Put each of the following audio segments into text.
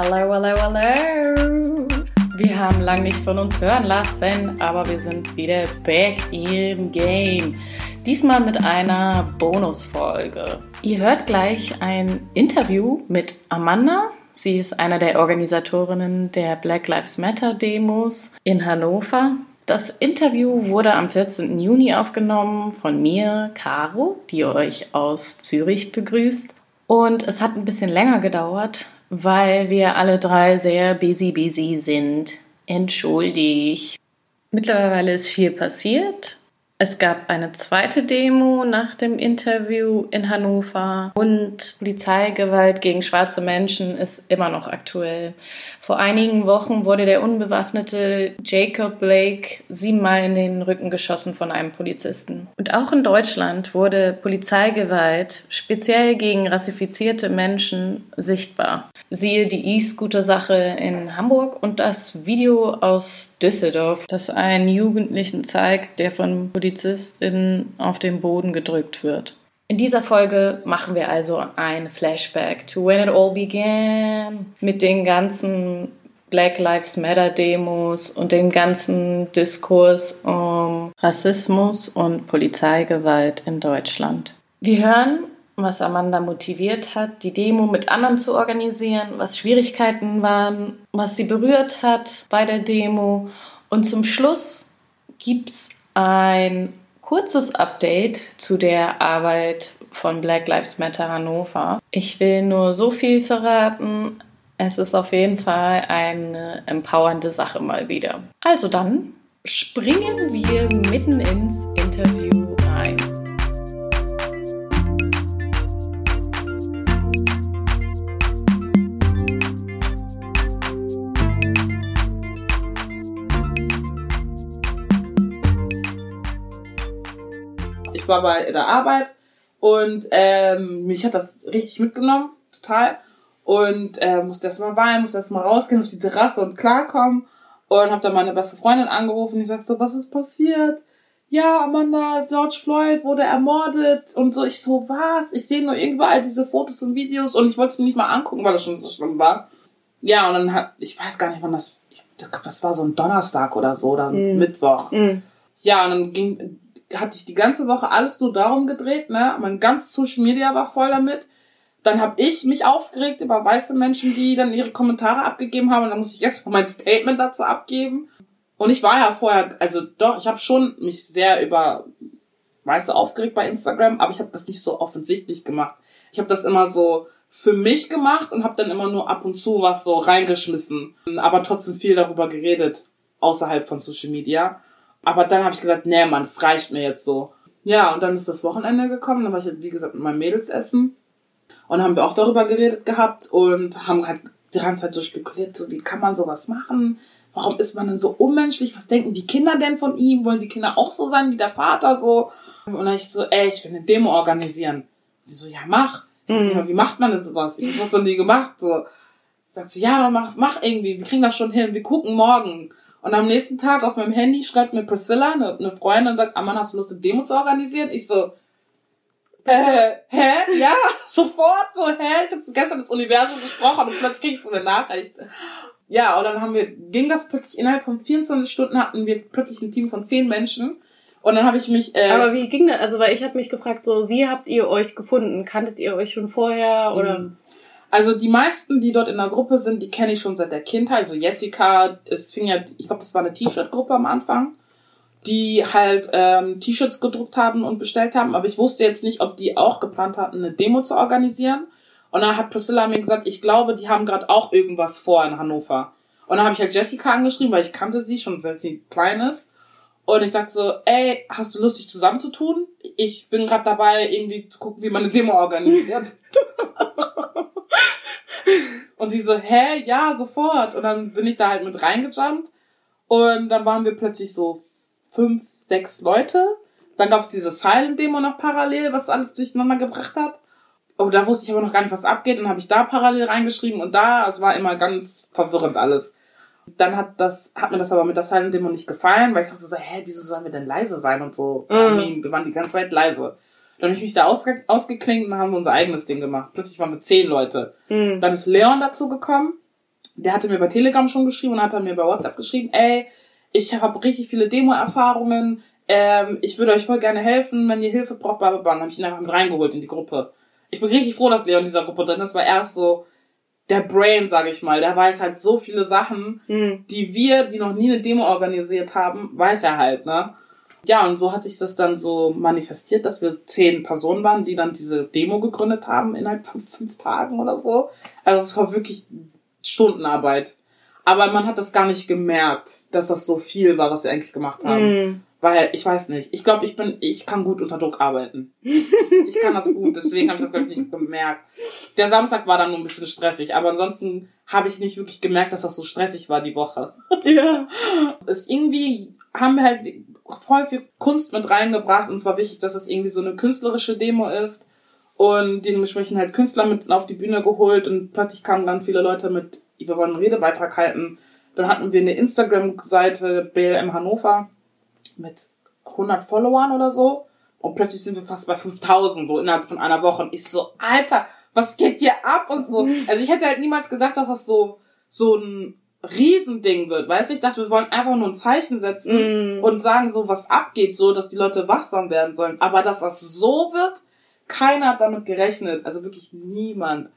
Hello, hello, hello. Wir haben lange nicht von uns hören lassen, aber wir sind wieder back im Game. Diesmal mit einer Bonusfolge. Ihr hört gleich ein Interview mit Amanda. Sie ist einer der Organisatorinnen der Black Lives Matter Demos in Hannover. Das Interview wurde am 14. Juni aufgenommen von mir, Caro, die euch aus Zürich begrüßt. Und es hat ein bisschen länger gedauert, weil wir alle drei sehr busy busy sind. Entschuldigt. Mittlerweile ist viel passiert. Es gab eine zweite Demo nach dem Interview in Hannover und Polizeigewalt gegen schwarze Menschen ist immer noch aktuell. Vor einigen Wochen wurde der unbewaffnete Jacob Blake siebenmal in den Rücken geschossen von einem Polizisten. Und auch in Deutschland wurde Polizeigewalt speziell gegen rassifizierte Menschen sichtbar. Siehe die E-Scooter-Sache in Hamburg und das Video aus Düsseldorf, das einen Jugendlichen zeigt, der von Polizistin auf den Boden gedrückt wird. In dieser Folge machen wir also ein Flashback to when it all began mit den ganzen Black Lives Matter Demos und dem ganzen Diskurs um Rassismus und Polizeigewalt in Deutschland. Wir hören, was Amanda motiviert hat, die Demo mit anderen zu organisieren, was Schwierigkeiten waren, was sie berührt hat bei der Demo und zum Schluss gibt's ein kurzes Update zu der Arbeit von Black Lives Matter Hannover. Ich will nur so viel verraten. Es ist auf jeden Fall eine empowernde Sache mal wieder. Also dann springen wir mitten ins Interview ich war bei der Arbeit und ähm, mich hat das richtig mitgenommen, total. Und äh, musste erst mal weinen, musste erst mal rausgehen auf die Terrasse und klarkommen. Und habe dann meine beste Freundin angerufen, die sagt so, was ist passiert? Ja, Amanda, George Floyd wurde ermordet und so. Ich so, was? Ich sehe nur überall diese Fotos und Videos und ich wollte es mir nicht mal angucken, weil das schon so schlimm war. Ja, und dann hat, ich weiß gar nicht, wann das, ich glaube, das war so ein Donnerstag oder so, oder Mm. Mittwoch. Mm. Ja, und dann ging, hat sich die ganze Woche alles nur darum gedreht, ne? Mein ganz Social Media war voll damit. Dann habe ich mich aufgeregt über weiße Menschen, die dann ihre Kommentare abgegeben haben. Und dann musste ich jetzt mein Statement dazu abgeben. Und ich war ja vorher, also doch, ich habe schon mich sehr über Weiße aufgeregt bei Instagram, aber ich habe das nicht so offensichtlich gemacht. Ich habe das immer so für mich gemacht und habe dann immer nur ab und zu was so reingeschmissen, aber trotzdem viel darüber geredet außerhalb von Social Media. Aber dann habe ich gesagt, nee, Mann, das reicht mir jetzt so. Ja, und dann ist das Wochenende gekommen, dann war ich, halt, wie gesagt, mit meinen Mädels essen. Und haben wir auch darüber geredet gehabt und haben halt die ganze Zeit so spekuliert, so wie kann man sowas machen? Warum ist man denn so unmenschlich? Was denken die Kinder denn von ihm? Wollen die Kinder auch so sein wie der Vater so? Und dann ich so, ey, ich will eine Demo organisieren. Die so, ja, mach. Ich so, ja, wie macht man denn sowas? Ich hab das noch nie gemacht. So. Sagt sie, ja, mach, mach irgendwie. Wir kriegen das schon hin. Wir gucken morgen. Und am nächsten Tag auf meinem Handy schreibt mir Priscilla, eine, eine Freundin, und sagt, Amanda, hast du Lust, eine Demo zu organisieren? Ich so, äh, hä? Ja, sofort so, hä? Ich habe so gestern das Universum gesprochen und plötzlich krieg ich so eine Nachricht. Ja, und dann haben wir, ging das plötzlich, innerhalb von 24 Stunden hatten wir plötzlich ein Team von 10 Menschen. Und dann habe ich mich, äh, Aber wie ging das? Also, weil ich habe mich gefragt, so, wie habt ihr euch gefunden? Kanntet ihr euch schon vorher oder? Also die meisten, die dort in der Gruppe sind, die kenne ich schon seit der Kindheit. Also Jessica, es fing ja, ich glaube, das war eine T-Shirt-Gruppe am Anfang, die halt ähm, T-Shirts gedruckt haben und bestellt haben. Aber ich wusste jetzt nicht, ob die auch geplant hatten, eine Demo zu organisieren. Und dann hat Priscilla mir gesagt, ich glaube, die haben gerade auch irgendwas vor in Hannover. Und dann habe ich halt Jessica angeschrieben, weil ich kannte sie schon seit sie klein ist. Und ich sag so, ey, hast du Lust, dich zusammenzutun? Ich bin gerade dabei, irgendwie zu gucken, wie man eine Demo organisiert. Und sie so, hä, ja, sofort. Und dann bin ich da halt mit reingejumpt. Und dann waren wir plötzlich so fünf, sechs Leute. Dann gab's diese Silent-Demo noch parallel, was alles durcheinander gebracht hat. Und da wusste ich aber noch gar nicht, was abgeht. Dann habe ich da parallel reingeschrieben und da, es war immer ganz verwirrend alles. Dann hat das, hat mir das aber mit der Silent Demo nicht gefallen, weil ich dachte so, hä, wieso sollen wir denn leise sein und so? Mean, wir waren die ganze Zeit leise. Dann habe ich mich da ausge ausgeklinkt und dann haben wir unser eigenes Ding gemacht. Plötzlich waren wir zehn Leute. Mhm. Dann ist Leon dazu gekommen. der hatte mir bei Telegram schon geschrieben und hat dann mir bei WhatsApp geschrieben, ey, ich habe richtig viele Demo-Erfahrungen, ähm, ich würde euch voll gerne helfen, wenn ihr Hilfe braucht, bla bla bla. Dann habe ich ihn einfach mit reingeholt in die Gruppe. Ich bin richtig froh, dass Leon in dieser Gruppe drin ist, weil er ist so der Brain, sag ich mal. Der weiß halt so viele Sachen, Mhm. die wir, die noch nie eine Demo organisiert haben, weiß er halt, ne? Ja, und so hat sich das dann so manifestiert, dass wir zehn Personen waren, die dann diese Demo gegründet haben innerhalb von fünf Tagen oder so. Also es war wirklich Stundenarbeit. Aber man hat das gar nicht gemerkt, dass das so viel war, was wir eigentlich gemacht haben. Mhm. Weil, ich weiß nicht, ich glaube, ich bin, ich kann gut unter Druck arbeiten. Ich kann das gut, deswegen habe ich das, glaube ich, nicht gemerkt. Der Samstag war dann nur ein bisschen stressig, aber ansonsten habe ich nicht wirklich gemerkt, dass das so stressig war die Woche. Ja. Es irgendwie haben wir halt voll viel Kunst mit reingebracht. Und es war wichtig, dass es irgendwie so eine künstlerische Demo ist. Und dementsprechend halt Künstler mit auf die Bühne geholt. Und plötzlich kamen dann viele Leute mit, wir wollen einen Redebeitrag halten. Dann hatten wir eine Instagram-Seite BLM Hannover mit 100 Followern oder so. Und plötzlich sind wir fast bei 5000 so innerhalb von einer Woche. Und ich so, Alter, was geht hier ab? Und so. Also ich hätte halt niemals gedacht, dass das so, so ein Riesending wird, weißt du? Ich dachte, wir wollen einfach nur ein Zeichen setzen Mm. und sagen so, was abgeht, so, dass die Leute wachsam werden sollen. Aber dass das so wird, keiner hat damit gerechnet. Also wirklich niemand.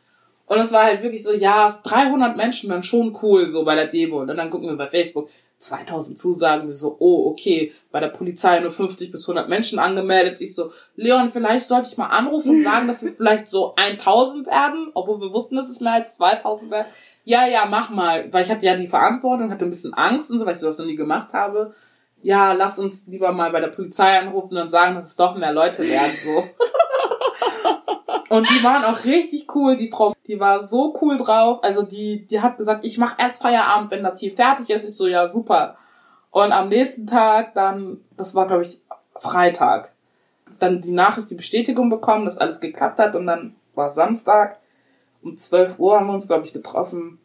Und es war halt wirklich so, ja, 300 Menschen wären schon cool, so bei der Demo. Und dann gucken wir bei Facebook, 2000 Zusagen, wir so, oh, okay, bei der Polizei nur 50 bis 100 Menschen angemeldet. Ich so, Leon, vielleicht sollte ich mal anrufen und sagen, dass wir vielleicht so 1000 werden, obwohl wir wussten, dass es mehr als 2000 wäre. Ja, ja, mach mal, weil ich hatte ja die Verantwortung, hatte ein bisschen Angst und so, weil ich sowas noch nie gemacht habe. Ja, lass uns lieber mal bei der Polizei anrufen und sagen, dass es doch mehr Leute werden, so. Und die waren auch richtig cool, die Frau, die war so cool drauf. Also die, die hat gesagt, ich mach erst Feierabend, wenn das hier fertig ist. Ich so, ja, super. Und am nächsten Tag dann, das war glaube ich Freitag, dann die Nachricht, die Bestätigung bekommen, dass alles geklappt hat. Und dann war Samstag, um 12 Uhr haben wir uns, glaube ich, getroffen.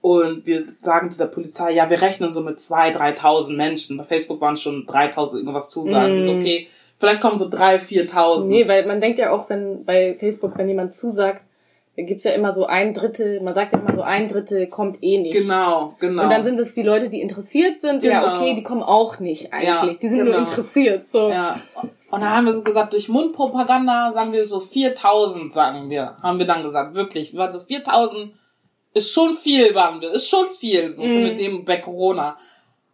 Und wir sagen zu der Polizei, ja, wir rechnen so mit 2.000, 3.000 Menschen. Bei Facebook waren schon 3.000 irgendwas Zusagen. Ich So, okay, vielleicht kommen so 3.000, 4.000. Nee, weil man denkt ja auch, wenn bei Facebook, wenn jemand zusagt, da gibt's ja immer so ein Drittel, man sagt ja immer so ein Drittel kommt eh nicht. Genau, genau. Und dann sind es die Leute, die interessiert sind. Ja, Genau. okay, die kommen auch nicht eigentlich. Ja, die sind genau. nur interessiert. So. Ja. Und dann haben wir so gesagt, durch Mundpropaganda sagen wir so 4000, sagen wir, haben wir dann gesagt, wirklich. Wir waren so 4000 ist schon viel, waren wir, ist schon viel, so für eine Demo bei Corona.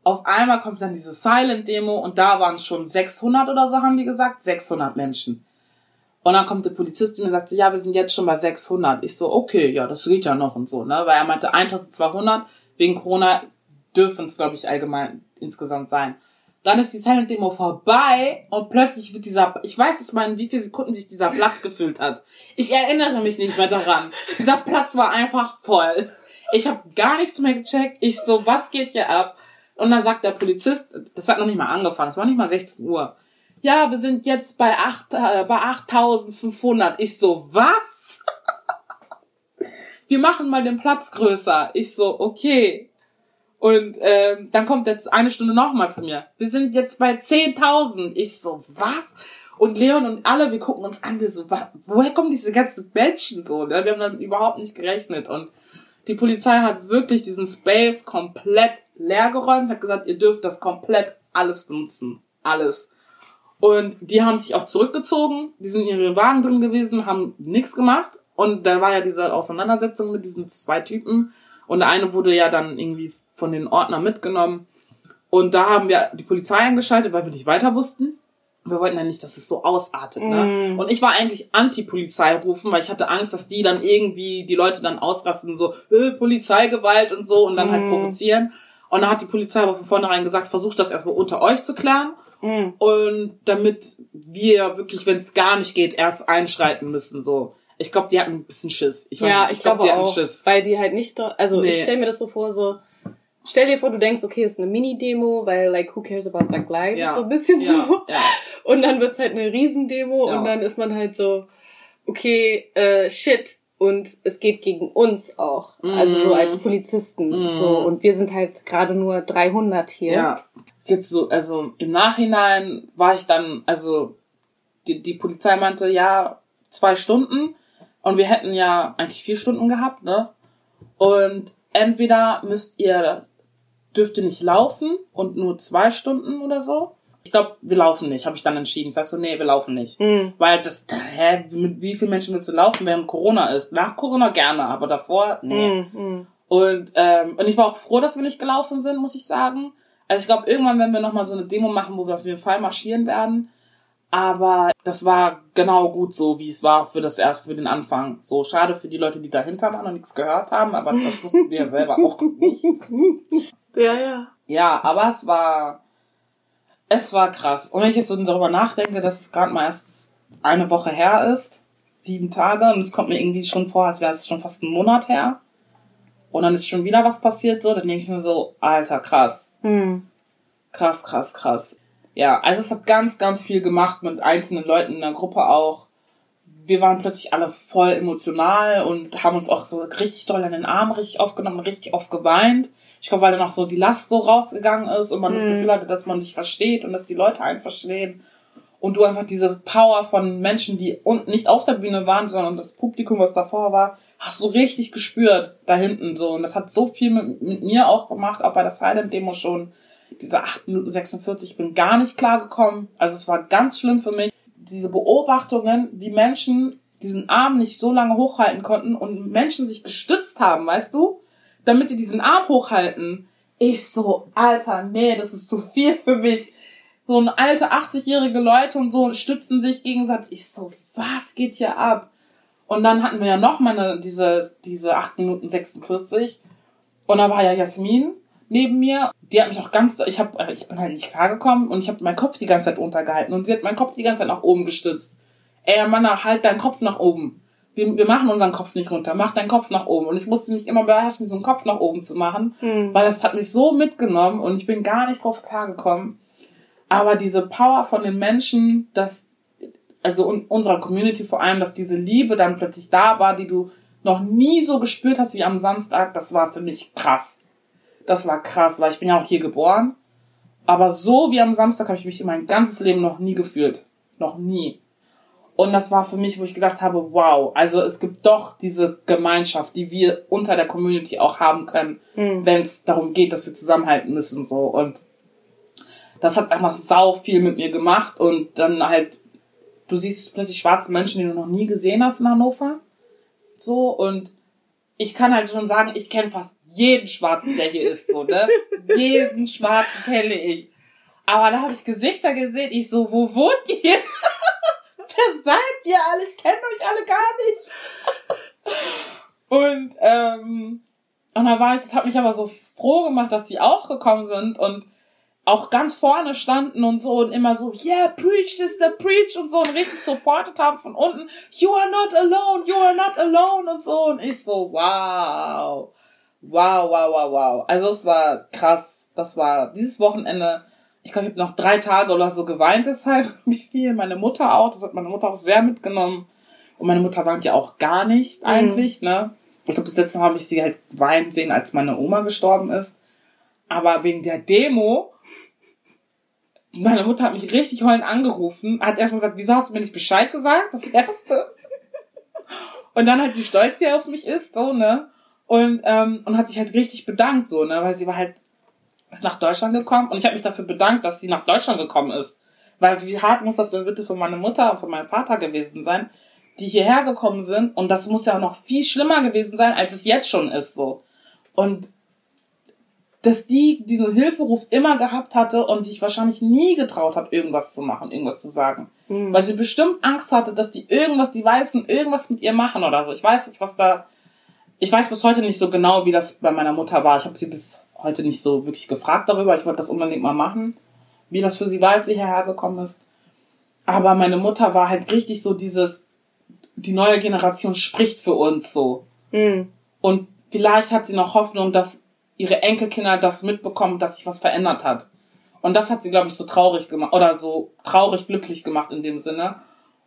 Auf einmal kommt dann diese Silent-Demo und da waren es schon 600 oder so, haben die gesagt, 600 Menschen. Und dann kommt der Polizist und sagt so, ja, wir sind jetzt schon bei 600. Ich so, okay, ja, das geht ja noch und so, ne, weil er meinte 1200, wegen Corona dürfen es, glaube ich, allgemein insgesamt sein. Dann ist die Silent Demo vorbei und plötzlich wird dieser, ich weiß nicht mal, in wie viele Sekunden sich dieser Platz gefüllt hat. Ich erinnere mich nicht mehr daran. Dieser Platz war einfach voll. Ich habe gar nichts mehr gecheckt. Ich so, was geht hier ab? Und dann sagt der Polizist, das hat noch nicht mal angefangen, es war nicht mal 16 Uhr. Ja, wir sind jetzt bei 8, äh, bei 8500. Ich so, was? wir machen mal den Platz größer. Ich so, okay. Und ähm, dann kommt jetzt eine Stunde nochmal zu mir. Wir sind jetzt bei 10.000. Ich so, was? Und Leon und alle, wir gucken uns an, wir so, woher kommen diese ganzen Menschen so? Wir haben dann überhaupt nicht gerechnet. Und die Polizei hat wirklich diesen Space komplett leer geräumt, hat gesagt, ihr dürft das komplett alles benutzen. Alles. Und die haben sich auch zurückgezogen, die sind in ihren Wagen drin gewesen, haben nichts gemacht. Und da war ja diese Auseinandersetzung mit diesen zwei Typen. Und der eine wurde ja dann irgendwie von den Ordnern mitgenommen. Und da haben wir die Polizei eingeschaltet, weil wir nicht weiter wussten. Wir wollten ja nicht, dass es so ausartet, ne? Und ich war eigentlich Anti-Polizei rufen, weil ich hatte Angst, dass die dann irgendwie, die Leute dann ausrasten, so, äh, Polizeigewalt und so, und dann halt provozieren. Und dann hat die Polizei aber von vornherein gesagt, versucht das erstmal unter euch zu klären. Und damit wir wirklich, wenn es gar nicht geht, erst einschreiten müssen, so. Ich glaube, die hatten ein bisschen Schiss. Ich weiß Ja, nicht, ich, glaube die hatten auch, Schiss. weil die halt nicht, also Nee. ich stell mir das so vor, so, stell dir vor, du denkst, okay, es ist eine Mini-Demo, weil, like, who cares about Black Lives, Ja. so ein bisschen Ja, so. ja. Und dann wird's halt eine Riesendemo Ja. und dann ist man halt so, okay, äh, shit. Und es geht gegen uns auch. Also so Mhm. als Polizisten. So. Und wir sind halt gerade nur 300 hier. Ja. Jetzt so, also im Nachhinein war ich dann, also die, die Polizei meinte, ja, zwei Stunden und wir hätten ja eigentlich vier Stunden gehabt, ne? Und entweder müsst ihr, dürft ihr nicht laufen und nur zwei Stunden oder so. Ich glaube, wir laufen nicht, habe ich dann entschieden. Ich sag so, nee, wir laufen nicht. Mhm. Weil das, hä, mit wie vielen Menschen willst du laufen, während Corona ist? Nach Corona gerne, aber davor, nee. Mhm. Mhm. Und, ähm, und ich war auch froh, dass wir nicht gelaufen sind, muss ich sagen. Also ich glaube, irgendwann werden wir nochmal so eine Demo machen, wo wir auf jeden Fall marschieren werden. Aber das war genau gut so, wie es war für das erst für den Anfang. So schade für die Leute, die dahinter waren und nichts gehört haben, aber das wussten wir selber auch nicht. Ja, ja. Ja, aber es war es war krass. Und wenn ich jetzt so darüber nachdenke, dass es gerade mal erst eine Woche her ist, sieben Tage, und es kommt mir irgendwie schon vor, als wäre es schon fast ein Monat her. Und dann ist schon wieder was passiert, so, dann denke ich mir so, alter, krass. Mhm. Krass, krass, krass. Ja, also es hat ganz, ganz viel gemacht mit einzelnen Leuten in der Gruppe auch. Wir waren plötzlich alle voll emotional und haben uns auch so richtig doll in den Arm richtig aufgenommen, richtig oft geweint. Ich glaube, weil dann auch so die Last so rausgegangen ist und man das Mhm. Gefühl hatte, dass man sich versteht und dass die Leute einen verstehen. Und du einfach diese Power von Menschen, die unten nicht auf der Bühne waren, sondern das Publikum, was davor war, hast du richtig gespürt da hinten so. Und das hat so viel mit, mit mir auch gemacht, auch bei der Silent Demo schon. Diese 8 Minuten 46, ich bin gar nicht klar gekommen. Also es war ganz schlimm für mich. Diese Beobachtungen, wie Menschen diesen Arm nicht so lange hochhalten konnten und Menschen sich gestützt haben, weißt du? Damit sie diesen Arm hochhalten. Ich so, Alter, nee, das ist zu viel für mich. So eine alte 80-jährige Leute und so stützen sich gegenseitig. Ich so, was geht hier ab? Und dann hatten wir ja noch mal eine, diese, diese 8 Minuten 46. Und da war ja Jasmin neben mir. Die hat mich auch ganz, ich hab, ich bin halt nicht klargekommen und ich habe meinen Kopf die ganze Zeit untergehalten und sie hat meinen Kopf die ganze Zeit nach oben gestützt. Ey, Mann, halt deinen Kopf nach oben. Wir, wir machen unseren Kopf nicht runter, mach deinen Kopf nach oben. Und ich musste mich immer beherrschen, diesen Kopf nach oben zu machen, Mhm. weil das hat mich so mitgenommen und ich bin gar nicht drauf klargekommen. Aber diese Power von den Menschen, dass, also in unserer Community vor allem, dass diese Liebe dann plötzlich da war, die du noch nie so gespürt hast wie am Samstag, das war für mich krass. Das war krass, weil ich bin ja auch hier geboren. Aber so wie am Samstag habe ich mich in mein ganzes Leben noch nie gefühlt. Noch nie. Und das war für mich, wo ich gedacht habe, wow, also es gibt doch diese Gemeinschaft, die wir unter der Community auch haben können, Mhm. wenn es darum geht, dass wir zusammenhalten müssen so. Und das hat einfach sau viel mit mir gemacht und dann halt, du siehst plötzlich schwarze Menschen, die du noch nie gesehen hast in Hannover. So und ich kann halt schon sagen, ich kenne fast jeden Schwarzen, der hier ist, so, ne? jeden Schwarzen kenne ich. Aber da habe ich Gesichter gesehen, ich so, wo wohnt ihr? Wer seid ihr alle? Ich kenne euch alle gar nicht. Und, ähm, und da war ich, das hat mich aber so froh gemacht, dass die auch gekommen sind und auch ganz vorne standen und so und immer so, yeah, preach sister, preach und so und richtig supported haben von unten, you are not alone, you are not alone und so und ich so, wow, wow, wow, wow, wow. Also es war krass, das war dieses Wochenende, ich glaube, ich habe noch drei Tage oder so geweint deshalb, mich viel, meine Mutter auch, das hat meine Mutter auch sehr mitgenommen und meine Mutter weint ja auch gar nicht eigentlich, ne. Ich glaube, das letzte Mal habe ich sie halt weinen sehen, als meine Oma gestorben ist. Aber wegen der Demo, meine Mutter hat mich richtig heulend angerufen, hat erstmal gesagt, wieso hast du mir nicht Bescheid gesagt? Das erste. Und dann halt, wie stolz sie auf mich ist, so, ne? Und, ähm, und hat sich halt richtig bedankt, so, ne? Weil sie war halt, ist nach Deutschland gekommen und ich habe mich dafür bedankt, dass sie nach Deutschland gekommen ist. Weil wie hart muss das denn bitte für meine Mutter und für meinen Vater gewesen sein, die hierher gekommen sind und das muss ja auch noch viel schlimmer gewesen sein, als es jetzt schon ist, so. Und dass die diesen Hilferuf immer gehabt hatte und sich wahrscheinlich nie getraut hat, irgendwas zu machen, irgendwas zu sagen. Mhm. Weil sie bestimmt Angst hatte, dass die irgendwas, die Weißen irgendwas mit ihr machen oder so. Ich weiß nicht, was da. Ich weiß bis heute nicht so genau, wie das bei meiner Mutter war. Ich habe sie bis heute nicht so wirklich gefragt darüber. Ich wollte das unbedingt mal machen, wie das für sie war, als sie hierher gekommen ist. Aber meine Mutter war halt richtig so dieses, die neue Generation spricht für uns so. Mhm. Und vielleicht hat sie noch Hoffnung, dass ihre Enkelkinder das mitbekommen, dass sich was verändert hat. Und das hat sie, glaube ich, so traurig gemacht oder so traurig glücklich gemacht in dem Sinne.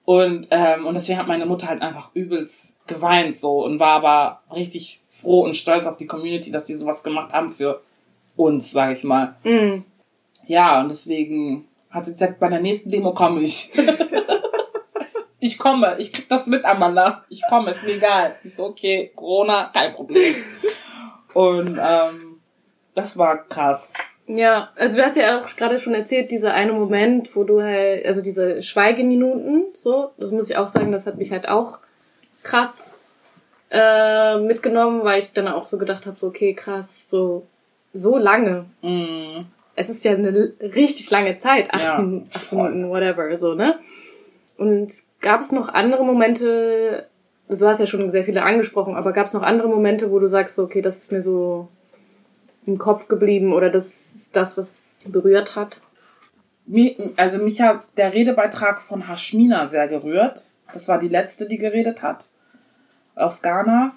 Und, ähm, und deswegen hat meine Mutter halt einfach übelst geweint so und war aber richtig froh und stolz auf die Community, dass die sowas gemacht haben für uns, sage ich mal. Mhm. Ja, und deswegen hat sie gesagt, bei der nächsten Demo komme ich. ich komme, ich krieg das mit, Amanda. Ich komme, ist mir egal. Ich so, okay, Corona, kein Problem. Und ähm, das war krass. Ja, also du hast ja auch gerade schon erzählt, dieser eine Moment, wo du halt, also diese Schweigeminuten, so, das muss ich auch sagen, das hat mich halt auch krass äh, mitgenommen, weil ich dann auch so gedacht habe, so okay, krass, so so lange. Mm. Es ist ja eine richtig lange Zeit, acht, Ja, Minuten, acht voll. Minuten, whatever, so, ne? Und gab es noch andere Momente, du hast ja schon sehr viele angesprochen, aber gab es noch andere Momente, wo du sagst, so, okay, das ist mir so im Kopf geblieben oder das ist das, was berührt hat? Also mich hat der Redebeitrag von Hashmina sehr gerührt. Das war die letzte, die geredet hat. Aus Ghana.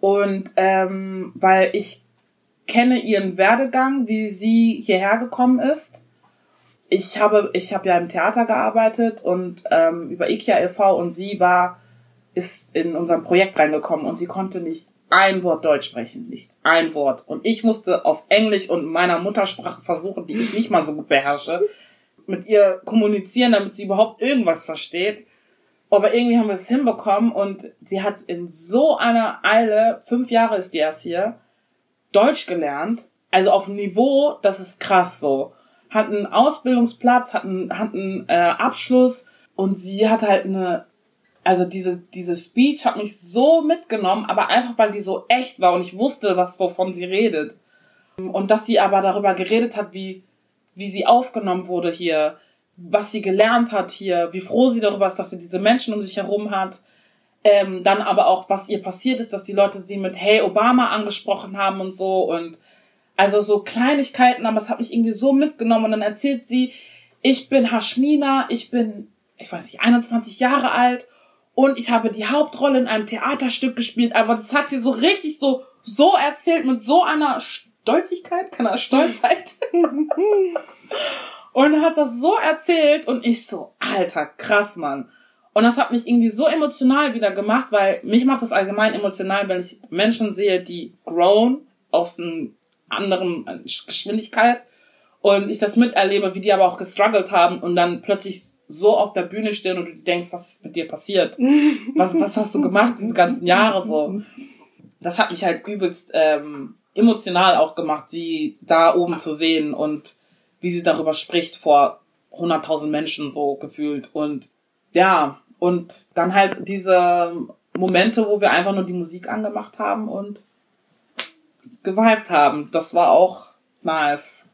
Und ähm, weil ich kenne ihren Werdegang, wie sie hierher gekommen ist. Ich habe, ich habe ja im Theater gearbeitet und ähm, über IKEA e.V. und sie war, ist in unserem Projekt reingekommen und sie konnte nicht ein Wort Deutsch sprechen, nicht ein Wort. Und ich musste auf Englisch und meiner Muttersprache versuchen, die ich nicht mal so gut beherrsche, mit ihr kommunizieren, damit sie überhaupt irgendwas versteht. Aber irgendwie haben wir es hinbekommen und sie hat in so einer Eile, fünf Jahre ist die erst hier, Deutsch gelernt. Also auf Niveau, das ist krass so. Hat einen Ausbildungsplatz, hat einen, hat einen äh, Abschluss und sie hat halt eine, also diese, diese Speech hat mich so mitgenommen, aber einfach weil die so echt war und ich wusste, was wovon sie redet. Und dass sie aber darüber geredet hat, wie, wie sie aufgenommen wurde hier, was sie gelernt hat hier, wie froh sie darüber ist, dass sie diese Menschen um sich herum hat. Ähm, dann aber auch, was ihr passiert ist, dass die Leute sie mit Hey Obama angesprochen haben und so und also so Kleinigkeiten, aber es hat mich irgendwie so mitgenommen und dann erzählt sie, ich bin Hashmina, ich bin, ich weiß nicht, 21 Jahre alt und ich habe die Hauptrolle in einem Theaterstück gespielt, aber das hat sie so richtig so, so erzählt mit so einer Stolzigkeit, keiner Stolzheit. und hat das so erzählt und ich so, alter, krass, Mann. Und das hat mich irgendwie so emotional wieder gemacht, weil mich macht das allgemein emotional, wenn ich Menschen sehe, die grown auf einer anderen äh, Geschwindigkeit und ich das miterlebe, wie die aber auch gestruggelt haben und dann plötzlich so auf der Bühne stehen und du denkst, was ist mit dir passiert? Was, was hast du gemacht diese ganzen Jahre so? Das hat mich halt übelst ähm, emotional auch gemacht, sie da oben zu sehen und wie sie darüber spricht vor 100.000 Menschen so gefühlt und ja, und dann halt diese Momente, wo wir einfach nur die Musik angemacht haben und geweibt haben. Das war auch nice.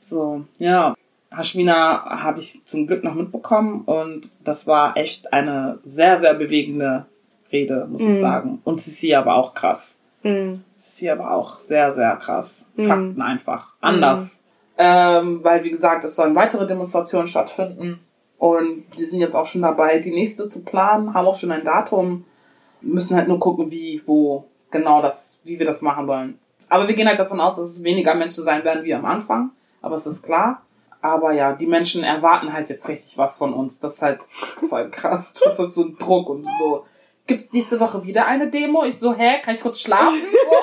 So, ja. Hashmina habe ich zum Glück noch mitbekommen und das war echt eine sehr, sehr bewegende Rede, muss ich sagen. Und Cecilia war auch krass. Mhm. Cecilia war auch sehr, sehr krass. Fakten einfach. Anders. Ähm, weil, wie gesagt, es sollen weitere Demonstrationen stattfinden. Und wir sind jetzt auch schon dabei, die nächste zu planen, haben auch schon ein Datum, müssen halt nur gucken, wie, wo genau das, wie wir das machen wollen. Aber wir gehen halt davon aus, dass es weniger Menschen sein werden wie am Anfang, aber es ist klar. Aber ja, die Menschen erwarten halt jetzt richtig was von uns. Das ist halt voll krass. Das ist halt so ein Druck und so. Gibt's nächste Woche wieder eine Demo? Ich so, hä, kann ich kurz schlafen? So,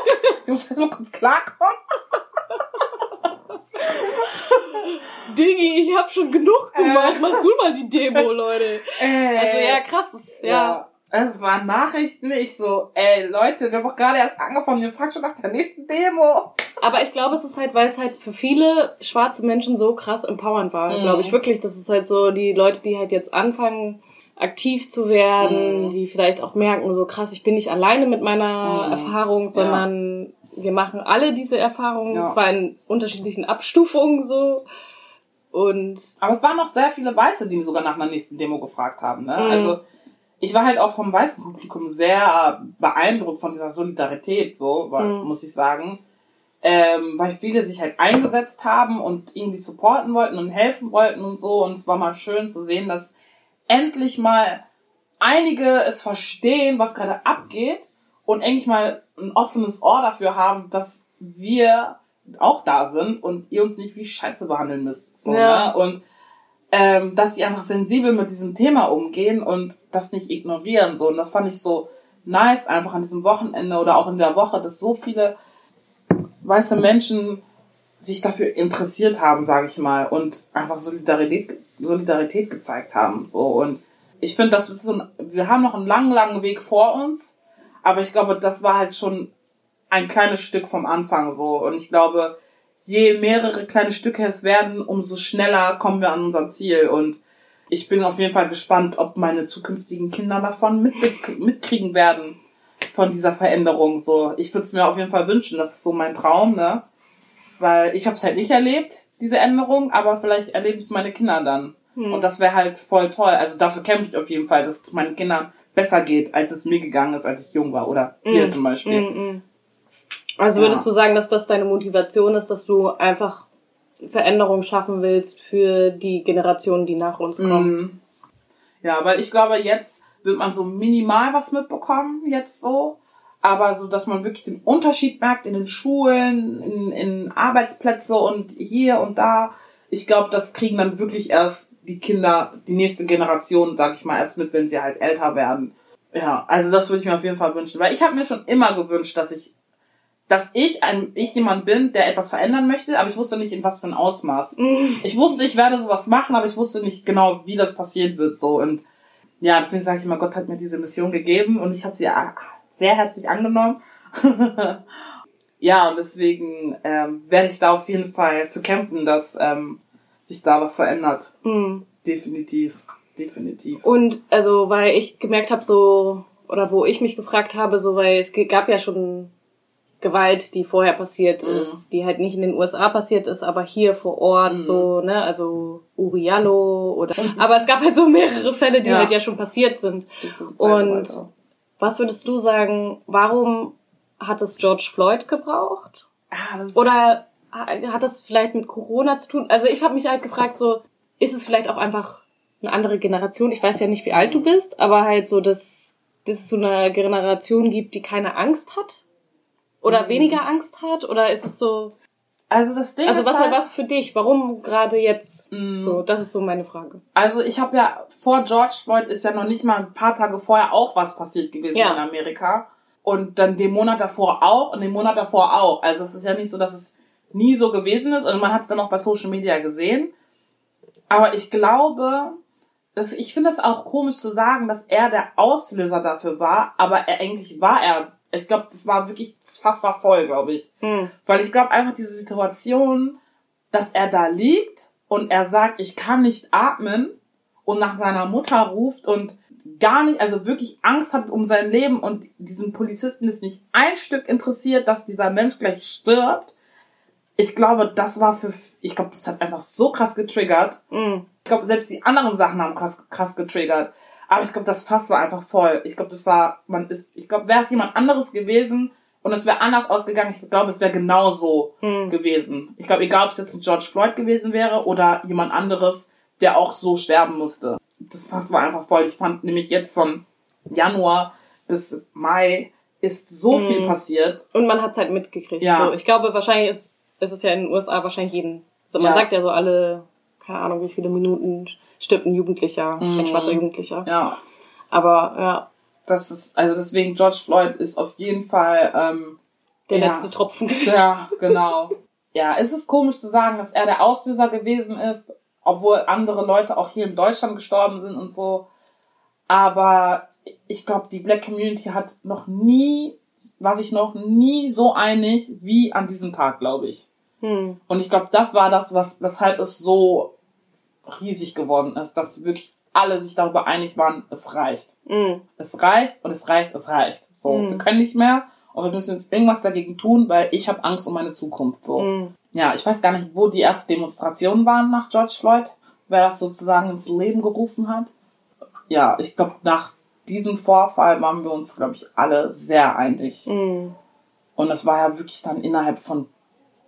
ich muss halt so kurz klarkommen. Digi, ich hab schon genug gemacht. Mach du mal die Demo, Leute. Äh, Also ja, krass. ist- Ja. Ja. Es waren Nachrichten, ich so, ey Leute, wir haben doch gerade erst angefangen, ihr fragt schon nach der nächsten Demo. Aber ich glaube, es ist halt, weil es halt für viele schwarze Menschen so krass empowernd war, Mhm. glaube ich wirklich. Das ist halt so die Leute, die halt jetzt anfangen, aktiv zu werden, Mhm. die vielleicht auch merken, so krass, ich bin nicht alleine mit meiner Mhm. Erfahrung, sondern wir machen alle diese Erfahrungen, Ja. zwar in unterschiedlichen Abstufungen so. Und Aber es waren noch sehr viele Weiße, die sogar nach einer nächsten Demo gefragt haben. Ne? Mhm. Also ich war halt auch vom weißen Publikum sehr beeindruckt von dieser Solidarität, so weil, Mhm. muss ich sagen. Ähm, weil viele sich halt eingesetzt haben und irgendwie supporten wollten und helfen wollten und so. Und es war mal schön zu sehen, dass endlich mal einige es verstehen, was gerade abgeht und endlich mal ein offenes Ohr dafür haben, dass wir auch da sind und ihr uns nicht wie Scheiße behandeln müsst. So, Ja. ne? Und ähm, dass sie einfach sensibel mit diesem Thema umgehen und das nicht ignorieren. So. Und das fand ich so nice, einfach an diesem Wochenende oder auch in der Woche, dass so viele weiße Menschen sich dafür interessiert haben, sage ich mal, und einfach Solidarität, Solidarität gezeigt haben. So. Und ich finde, das ist so ein, wir haben noch einen langen, langen Weg vor uns, aber ich glaube, das war halt schon ein kleines Stück vom Anfang so. Und ich glaube, je mehrere kleine Stücke es werden, umso schneller kommen wir an unser Ziel. Und ich bin auf jeden Fall gespannt, ob meine zukünftigen Kinder davon mit, mitkriegen werden von dieser Veränderung. So, ich würde es mir auf jeden Fall wünschen. Das ist so mein Traum, ne? Weil ich habe es halt nicht erlebt, diese Änderung, aber vielleicht erleben es meine Kinder dann. Hm. Und das wäre halt voll toll. Also dafür kämpfe ich auf jeden Fall, dass es meinen Kindern besser geht, als es mir gegangen ist, als ich jung war. Oder dir hm. zum Beispiel. Hm, also würdest ja. du sagen, dass das deine Motivation ist, dass du einfach Veränderung schaffen willst für die Generationen, die nach uns kommen? Mhm. Ja, weil ich glaube, jetzt wird man so minimal was mitbekommen, jetzt so. Aber so, dass man wirklich den Unterschied merkt in den Schulen, in, in Arbeitsplätze und hier und da. Ich glaube, das kriegen dann wirklich erst die Kinder, die nächste Generation, sag ich mal, erst mit, wenn sie halt älter werden. Ja, also das würde ich mir auf jeden Fall wünschen. Weil ich habe mir schon immer gewünscht, dass ich dass ich ein ich jemand bin, der etwas verändern möchte, aber ich wusste nicht in was für ein Ausmaß. Mhm. Ich wusste, ich werde sowas machen, aber ich wusste nicht genau, wie das passieren wird so und ja, deswegen sage ich immer, Gott hat mir diese Mission gegeben und ich habe sie sehr herzlich angenommen. ja, und deswegen ähm, werde ich da auf jeden Fall für kämpfen, dass ähm, sich da was verändert. Mhm. Definitiv, definitiv. Und also, weil ich gemerkt habe, so oder wo ich mich gefragt habe, so weil es gab ja schon Gewalt, die vorher passiert mhm. ist, die halt nicht in den USA passiert ist, aber hier vor Ort mhm. so, ne, also Uriallo oder, aber es gab halt so mehrere Fälle, die ja. halt ja schon passiert sind. Und was würdest du sagen, warum hat es George Floyd gebraucht? Ah, oder hat das vielleicht mit Corona zu tun? Also ich habe mich halt gefragt, so, ist es vielleicht auch einfach eine andere Generation? Ich weiß ja nicht, wie alt du bist, aber halt so, dass, dass es so eine Generation gibt, die keine Angst hat oder mhm. weniger Angst hat? Oder ist es so. Also das Ding also ist was halt, was für dich? Warum gerade jetzt? Mhm. So, das ist so meine Frage. Also ich habe ja vor George Floyd ist ja noch nicht mal ein paar Tage vorher auch was passiert gewesen ja. in Amerika und dann den Monat davor auch und den Monat davor auch. Also es ist ja nicht so, dass es nie so gewesen ist und man hat es dann auch bei Social Media gesehen. Aber ich glaube, ich finde es auch komisch zu sagen, dass er der Auslöser dafür war, aber er, eigentlich war er ich glaube, das war wirklich, das Fass war voll, glaube ich. Hm. Weil ich glaube einfach diese Situation, dass er da liegt und er sagt, ich kann nicht atmen und nach seiner Mutter ruft und gar nicht, also wirklich Angst hat um sein Leben und diesen Polizisten ist nicht ein Stück interessiert, dass dieser Mensch gleich stirbt. Ich glaube, das war für, ich glaube, das hat einfach so krass getriggert. Mhm. Ich glaube, selbst die anderen Sachen haben krass, krass getriggert. Aber ich glaube, das Fass war einfach voll. Ich glaube, das war, man ist, ich glaube, wäre es jemand anderes gewesen und es wäre anders ausgegangen, ich glaube, es wäre genauso hm. gewesen. Ich glaube, egal ob es jetzt ein George Floyd gewesen wäre oder jemand anderes, der auch so sterben musste. Das Fass war einfach voll. Ich fand nämlich jetzt von Januar bis Mai ist so hm. viel passiert. Und man hat es halt mitgekriegt. Ja. So, ich glaube, wahrscheinlich ist, ist es ja in den USA wahrscheinlich jeden, also man ja. sagt ja so alle, keine Ahnung, wie viele Minuten stirbt ein Jugendlicher, mm. ein schwarzer Jugendlicher. Ja. Aber ja. Das ist, also deswegen George Floyd ist auf jeden Fall ähm, der ja, letzte Tropfen gewesen. Ja, genau. ja, es ist komisch zu sagen, dass er der Auslöser gewesen ist, obwohl andere Leute auch hier in Deutschland gestorben sind und so. Aber ich glaube, die Black Community hat noch nie, war sich noch nie so einig wie an diesem Tag, glaube ich. Hm. Und ich glaube, das war das, was, weshalb es so riesig geworden ist, dass wirklich alle sich darüber einig waren, es reicht. Mm. Es reicht und es reicht, es reicht. So, mm. wir können nicht mehr und wir müssen jetzt irgendwas dagegen tun, weil ich habe Angst um meine Zukunft. So. Mm. Ja, ich weiß gar nicht, wo die ersten Demonstrationen waren nach George Floyd, wer das sozusagen ins Leben gerufen hat. Ja, ich glaube, nach diesem Vorfall waren wir uns, glaube ich, alle sehr einig. Mm. Und es war ja wirklich dann innerhalb von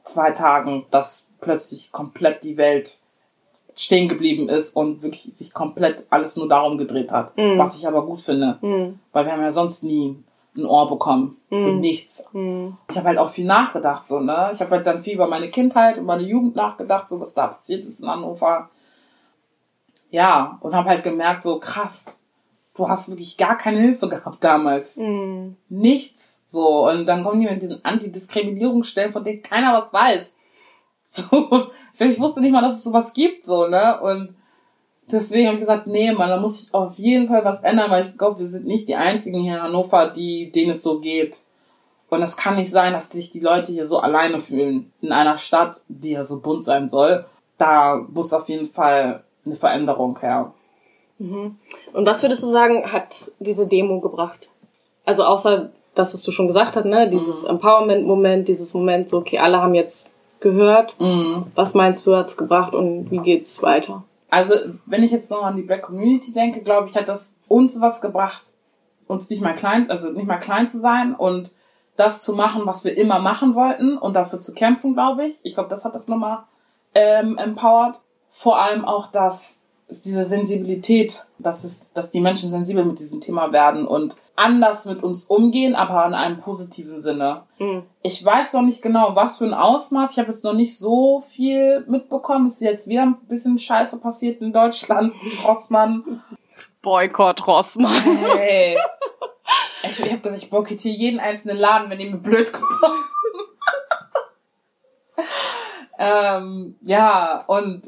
zwei Tagen, dass plötzlich komplett die Welt stehen geblieben ist und wirklich sich komplett alles nur darum gedreht hat. Mm. Was ich aber gut finde. Mm. Weil wir haben ja sonst nie ein Ohr bekommen mm. für nichts. Mm. Ich habe halt auch viel nachgedacht, so, ne? Ich habe halt dann viel über meine Kindheit und meine Jugend nachgedacht, so was da passiert ist in Hannover. Ja, und habe halt gemerkt, so krass, du hast wirklich gar keine Hilfe gehabt damals. Mm. Nichts. So, und dann kommen die mit diesen Antidiskriminierungsstellen, von denen keiner was weiß. So, ich wusste nicht mal, dass es sowas gibt, so, ne? Und deswegen habe ich gesagt, nee, man, da muss ich auf jeden Fall was ändern, weil ich glaube, wir sind nicht die einzigen hier in Hannover, die, denen es so geht. Und es kann nicht sein, dass sich die Leute hier so alleine fühlen in einer Stadt, die ja so bunt sein soll. Da muss auf jeden Fall eine Veränderung her. Mhm. Und was würdest du sagen, hat diese Demo gebracht? Also außer das, was du schon gesagt hast, ne? Dieses mhm. Empowerment-Moment, dieses Moment, so, okay, alle haben jetzt gehört. Mhm. Was meinst du, hat's gebracht und wie geht's weiter? Also, wenn ich jetzt noch an die Black Community denke, glaube ich, hat das uns was gebracht, uns nicht mal klein, also nicht mal klein zu sein und das zu machen, was wir immer machen wollten und dafür zu kämpfen, glaube ich. Ich glaube, das hat das nochmal ähm, empowered. Vor allem auch, dass diese Sensibilität, dass es, dass die Menschen sensibel mit diesem Thema werden und anders mit uns umgehen, aber in einem positiven Sinne. Mhm. Ich weiß noch nicht genau, was für ein Ausmaß. Ich habe jetzt noch nicht so viel mitbekommen. Es ist jetzt wieder ein bisschen Scheiße passiert in Deutschland. Rossmann. Boykott Rossmann. Hey. Ich, ich habe gesagt, ich boykottiere jeden einzelnen Laden, wenn die mir blöd kommen. ähm, ja, und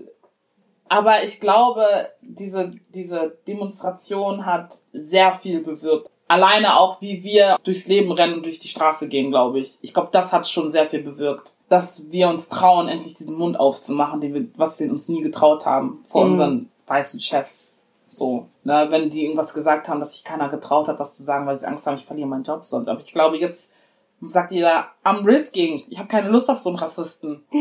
aber ich glaube, diese, diese Demonstration hat sehr viel bewirkt. Alleine auch, wie wir durchs Leben rennen und durch die Straße gehen, glaube ich. Ich glaube, das hat schon sehr viel bewirkt. Dass wir uns trauen, endlich diesen Mund aufzumachen, den wir, was wir uns nie getraut haben vor mhm. unseren weißen Chefs. So, ne, wenn die irgendwas gesagt haben, dass sich keiner getraut hat, was zu sagen, weil sie Angst haben, ich verliere meinen Job sonst. Aber ich glaube, jetzt sagt jeder, I'm risking. Ich habe keine Lust auf so einen Rassisten.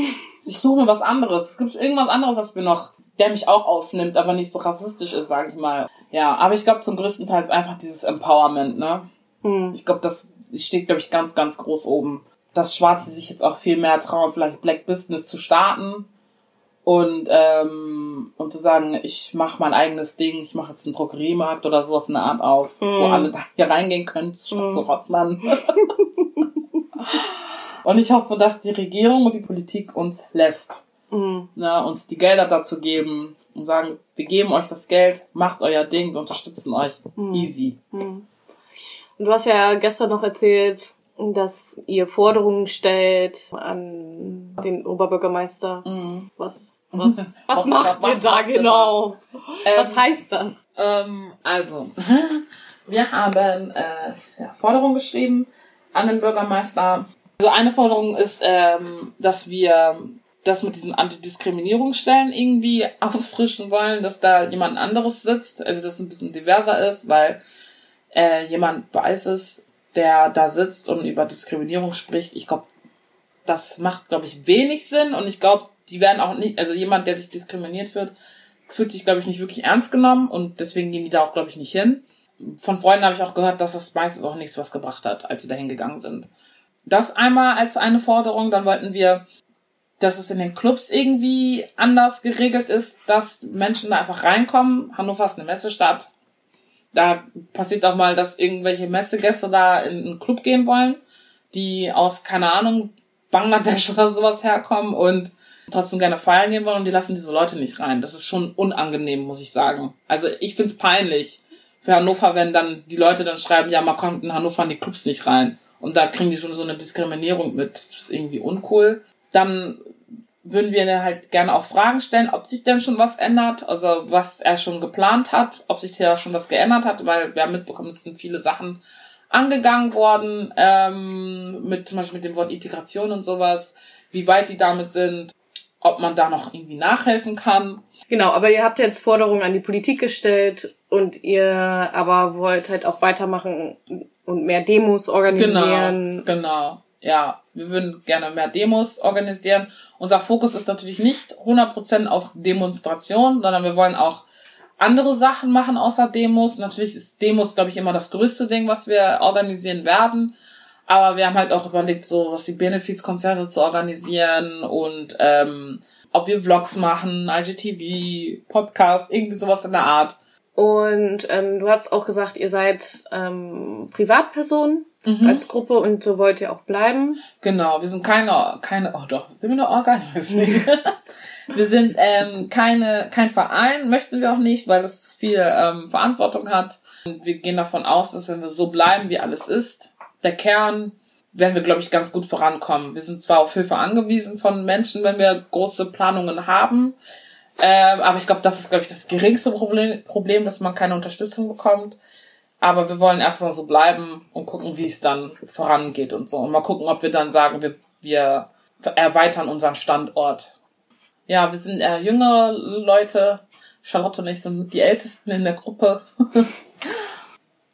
Ich suche mir was anderes. Es gibt irgendwas anderes, was mir noch der mich auch aufnimmt, aber nicht so rassistisch ist, sage ich mal. Ja, aber ich glaube zum größten Teil ist einfach dieses Empowerment, ne? Mhm. Ich glaube, das steht, glaube ich, ganz, ganz groß oben. Dass Schwarze sich jetzt auch viel mehr trauen, vielleicht Black Business zu starten und ähm, und zu sagen, ich mache mein eigenes Ding, ich mache jetzt einen Drogeriemarkt oder sowas in der Art auf, mm. wo hm. alle da hier reingehen können, statt mm. so Rossmann. und ich hoffe, dass die Regierung und die Politik uns lässt mhm. ne, uns die Gelder dazu geben und sagen, wir geben euch das Geld, macht euer Ding, wir unterstützen euch. Mhm. Easy. Mhm. Und du hast ja gestern noch erzählt, dass ihr Forderungen stellt an den Oberbürgermeister. Mhm. Was, was, was macht ihr da genau? Ähm, was heißt das? Ähm, also, wir haben äh, ja, Forderungen geschrieben an den Bürgermeister. Also eine Forderung ist, ähm, dass wir das mit diesen Antidiskriminierungsstellen irgendwie auffrischen wollen, dass da jemand anderes sitzt, also dass es ein bisschen diverser ist, weil äh, jemand Weißes, der da sitzt und über Diskriminierung spricht, ich glaube, das macht, glaube ich, wenig Sinn und ich glaube, die werden auch nicht, also jemand, der sich diskriminiert wird, fühlt sich, glaube ich, nicht wirklich ernst genommen und deswegen gehen die da auch, glaube ich, nicht hin. Von Freunden habe ich auch gehört, dass das meistens auch nichts was gebracht hat, als sie da hingegangen sind. Das einmal als eine Forderung. Dann wollten wir dass es in den Clubs irgendwie anders geregelt ist, dass Menschen da einfach reinkommen. Hannover ist eine Messestadt. Da passiert auch mal, dass irgendwelche Messegäste da in einen Club gehen wollen, die aus, keine Ahnung, Bangladesch oder sowas herkommen und trotzdem gerne feiern gehen wollen und die lassen diese Leute nicht rein. Das ist schon unangenehm, muss ich sagen. Also ich find's peinlich für Hannover, wenn dann die Leute dann schreiben, ja, man kommt in Hannover in die Clubs nicht rein. Und da kriegen die schon so eine Diskriminierung mit. Das ist irgendwie uncool dann würden wir halt gerne auch Fragen stellen, ob sich denn schon was ändert, also was er schon geplant hat, ob sich da schon was geändert hat, weil wir haben mitbekommen, es sind viele Sachen angegangen worden, ähm, mit zum Beispiel mit dem Wort Integration und sowas, wie weit die damit sind, ob man da noch irgendwie nachhelfen kann. Genau, aber ihr habt jetzt Forderungen an die Politik gestellt und ihr aber wollt halt auch weitermachen und mehr Demos organisieren. Genau, genau ja, wir würden gerne mehr Demos organisieren. Unser Fokus ist natürlich nicht 100% auf Demonstration, sondern wir wollen auch andere Sachen machen außer Demos. Natürlich ist Demos, glaube ich, immer das größte Ding, was wir organisieren werden. Aber wir haben halt auch überlegt, so was wie Benefizkonzerte zu organisieren und ähm, ob wir Vlogs machen, IGTV, Podcast, irgendwie sowas in der Art. Und ähm, du hast auch gesagt, ihr seid ähm, Privatpersonen mhm. als Gruppe und so wollt ihr auch bleiben. Genau, wir sind keine, keine, oh doch, sind wir eine Orga? Wir sind ähm, keine, kein Verein, möchten wir auch nicht, weil das zu viel ähm, Verantwortung hat. Und wir gehen davon aus, dass wenn wir so bleiben, wie alles ist, der Kern, werden wir, glaube ich, ganz gut vorankommen. Wir sind zwar auf Hilfe angewiesen von Menschen, wenn wir große Planungen haben, ähm, aber ich glaube, das ist, glaube ich, das geringste Problem, Problem, dass man keine Unterstützung bekommt. Aber wir wollen erstmal so bleiben und gucken, wie es dann vorangeht und so. Und mal gucken, ob wir dann sagen, wir, wir erweitern unseren Standort. Ja, wir sind eher jüngere Leute. Charlotte und ich sind die Ältesten in der Gruppe.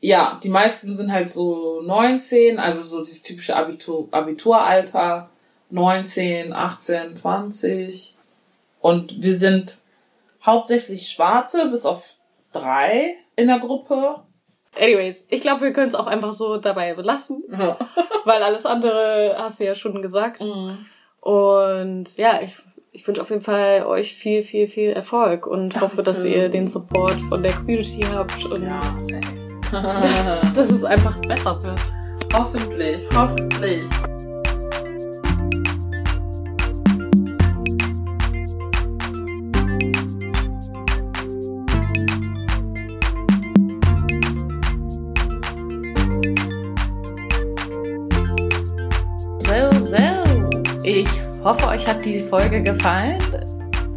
ja, die meisten sind halt so 19, also so dieses typische Abitur, Abituralter. 19, 18, 20. Und wir sind hauptsächlich Schwarze, bis auf drei in der Gruppe. Anyways, ich glaube, wir können es auch einfach so dabei belassen, ja. weil alles andere hast du ja schon gesagt. Mhm. Und ja, ich, ich wünsche auf jeden Fall euch viel, viel, viel Erfolg und Danke. hoffe, dass ihr den Support von der Community habt und ja, dass, dass es einfach besser wird. Hoffentlich, hoffentlich. Hoffe, euch hat die Folge gefallen.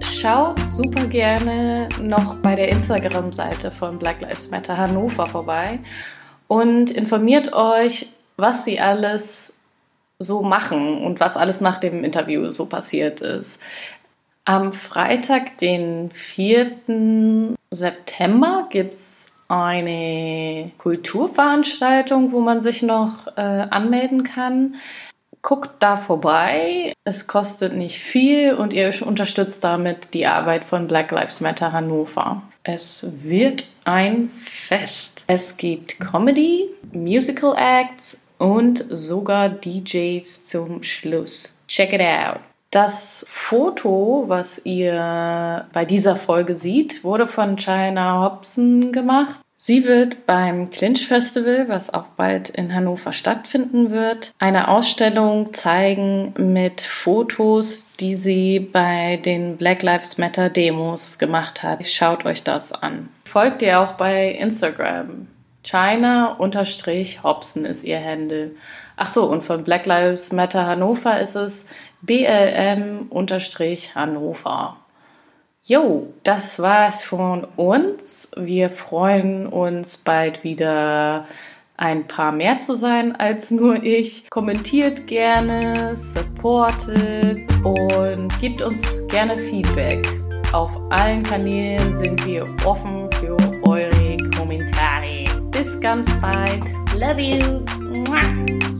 Schaut super gerne noch bei der Instagram-Seite von Black Lives Matter Hannover vorbei und informiert euch, was sie alles so machen und was alles nach dem Interview so passiert ist. Am Freitag, den 4. September, gibt es eine Kulturveranstaltung, wo man sich noch äh, anmelden kann. Guckt da vorbei. Es kostet nicht viel und ihr unterstützt damit die Arbeit von Black Lives Matter Hannover. Es wird ein Fest. Es gibt Comedy, Musical Acts und sogar DJs zum Schluss. Check it out. Das Foto, was ihr bei dieser Folge seht, wurde von China Hobson gemacht. Sie wird beim Clinch Festival, was auch bald in Hannover stattfinden wird, eine Ausstellung zeigen mit Fotos, die sie bei den Black Lives Matter Demos gemacht hat. Schaut euch das an. Folgt ihr auch bei Instagram. China-Hobson ist ihr Handle. Ach so, und von Black Lives Matter Hannover ist es BLM-Hannover. Jo, das war's von uns. Wir freuen uns bald wieder ein paar mehr zu sein als nur ich. Kommentiert gerne, supportet und gebt uns gerne Feedback. Auf allen Kanälen sind wir offen für eure Kommentare. Bis ganz bald. Love you.